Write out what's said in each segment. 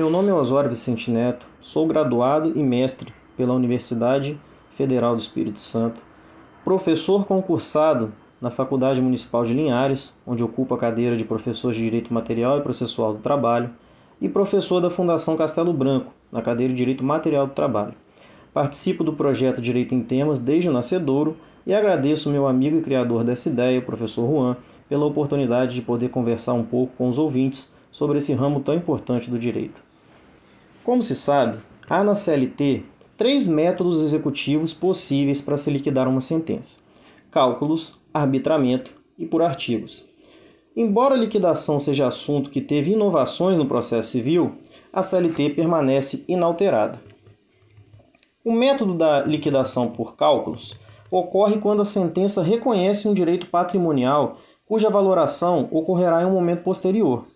Meu nome é Osório Vicente Neto, sou graduado e mestre pela Universidade Federal do Espírito Santo, professor concursado na Faculdade Municipal de Linhares, onde ocupo a cadeira de professor de Direito Material e Processual do Trabalho, e professor da Fundação Castelo Branco, na cadeira de Direito Material do Trabalho. Participo do projeto Direito em Temas desde o nascedouro e agradeço meu amigo e criador dessa ideia, o professor Juan, pela oportunidade de poder conversar um pouco com os ouvintes sobre esse ramo tão importante do direito. Como se sabe, há na CLT três métodos executivos possíveis para se liquidar uma sentença: cálculos, arbitramento e por artigos. Embora a liquidação seja assunto que teve inovações no processo civil, a CLT permanece inalterada. O método da liquidação por cálculos ocorre quando a sentença reconhece um direito patrimonial cuja valoração ocorrerá em um momento posterior,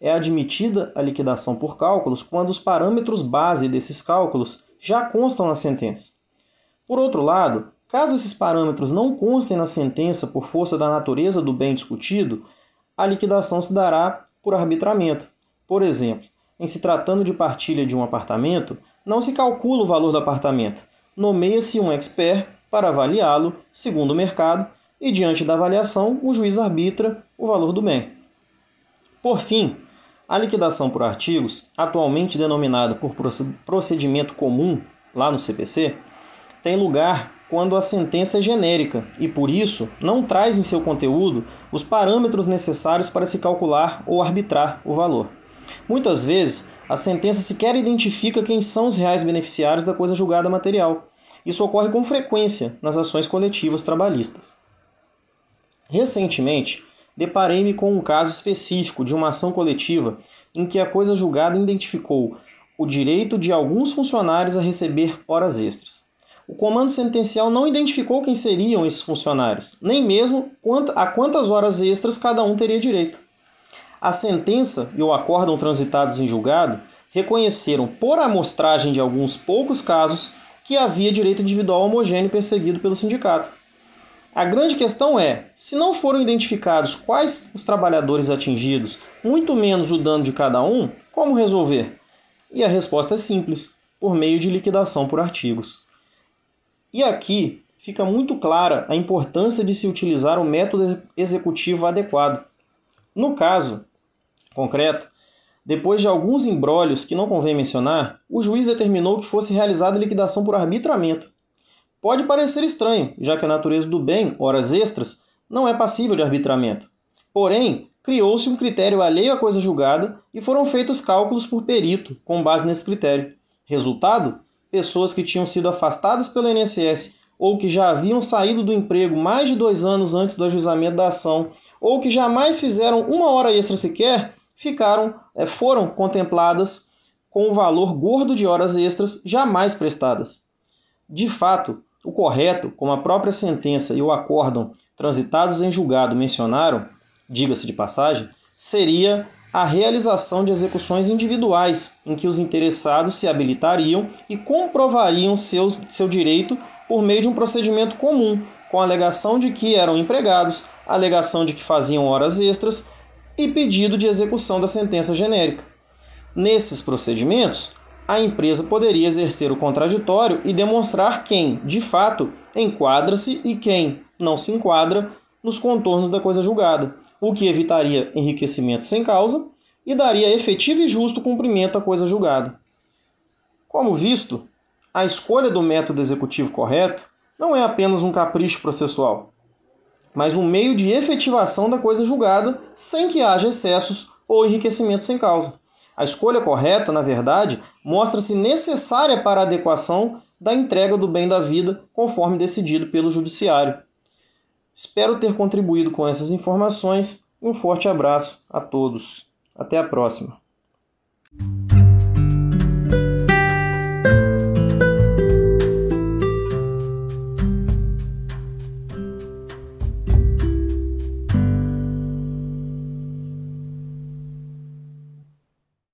é admitida a liquidação por cálculos quando os parâmetros base desses cálculos já constam na sentença. Por outro lado, caso esses parâmetros não constem na sentença por força da natureza do bem discutido, a liquidação se dará por arbitramento. Por exemplo, em se tratando de partilha de um apartamento, não se calcula o valor do apartamento, nomeia-se um expert para avaliá-lo segundo o mercado e, diante da avaliação, o juiz arbitra o valor do bem. Por fim, a liquidação por artigos, atualmente denominada por procedimento comum lá no CPC, tem lugar quando a sentença é genérica e, por isso, não traz em seu conteúdo os parâmetros necessários para se calcular ou arbitrar o valor. Muitas vezes, a sentença sequer identifica quem são os reais beneficiários da coisa julgada material. Isso ocorre com frequência nas ações coletivas trabalhistas. Recentemente, deparei-me com um caso específico de uma ação coletiva em que a coisa julgada identificou o direito de alguns funcionários a receber horas extras. O comando sentencial não identificou quem seriam esses funcionários, nem mesmo a quantas horas extras cada um teria direito. A sentença e o acórdão transitados em julgado reconheceram, por amostragem de alguns poucos casos, que havia direito individual homogêneo perseguido pelo sindicato. A grande questão é: se não foram identificados quais os trabalhadores atingidos, muito menos o dano de cada um, como resolver? E a resposta é simples: por meio de liquidação por artigos. E aqui fica muito clara a importância de se utilizar o método executivo adequado. No caso concreto, depois de alguns embrólios que não convém mencionar, o juiz determinou que fosse realizada liquidação por arbitramento. Pode parecer estranho, já que a natureza do bem, horas extras, não é passível de arbitramento. Porém, criou-se um critério alheio à coisa julgada e foram feitos cálculos por perito com base nesse critério. Resultado? Pessoas que tinham sido afastadas pelo INSS ou que já haviam saído do emprego mais de dois anos antes do ajuizamento da ação ou que jamais fizeram uma hora extra sequer, ficaram, é, foram contempladas com o valor gordo de horas extras jamais prestadas. De fato, o correto, como a própria sentença e o acórdão transitados em julgado mencionaram, diga-se de passagem, seria a realização de execuções individuais, em que os interessados se habilitariam e comprovariam seus, seu direito por meio de um procedimento comum, com alegação de que eram empregados, alegação de que faziam horas extras e pedido de execução da sentença genérica. Nesses procedimentos, a empresa poderia exercer o contraditório e demonstrar quem, de fato, enquadra-se e quem não se enquadra nos contornos da coisa julgada, o que evitaria enriquecimento sem causa e daria efetivo e justo cumprimento à coisa julgada. Como visto, a escolha do método executivo correto não é apenas um capricho processual, mas um meio de efetivação da coisa julgada sem que haja excessos ou enriquecimento sem causa. A escolha correta, na verdade, mostra-se necessária para a adequação da entrega do bem da vida, conforme decidido pelo Judiciário. Espero ter contribuído com essas informações um forte abraço a todos. Até a próxima.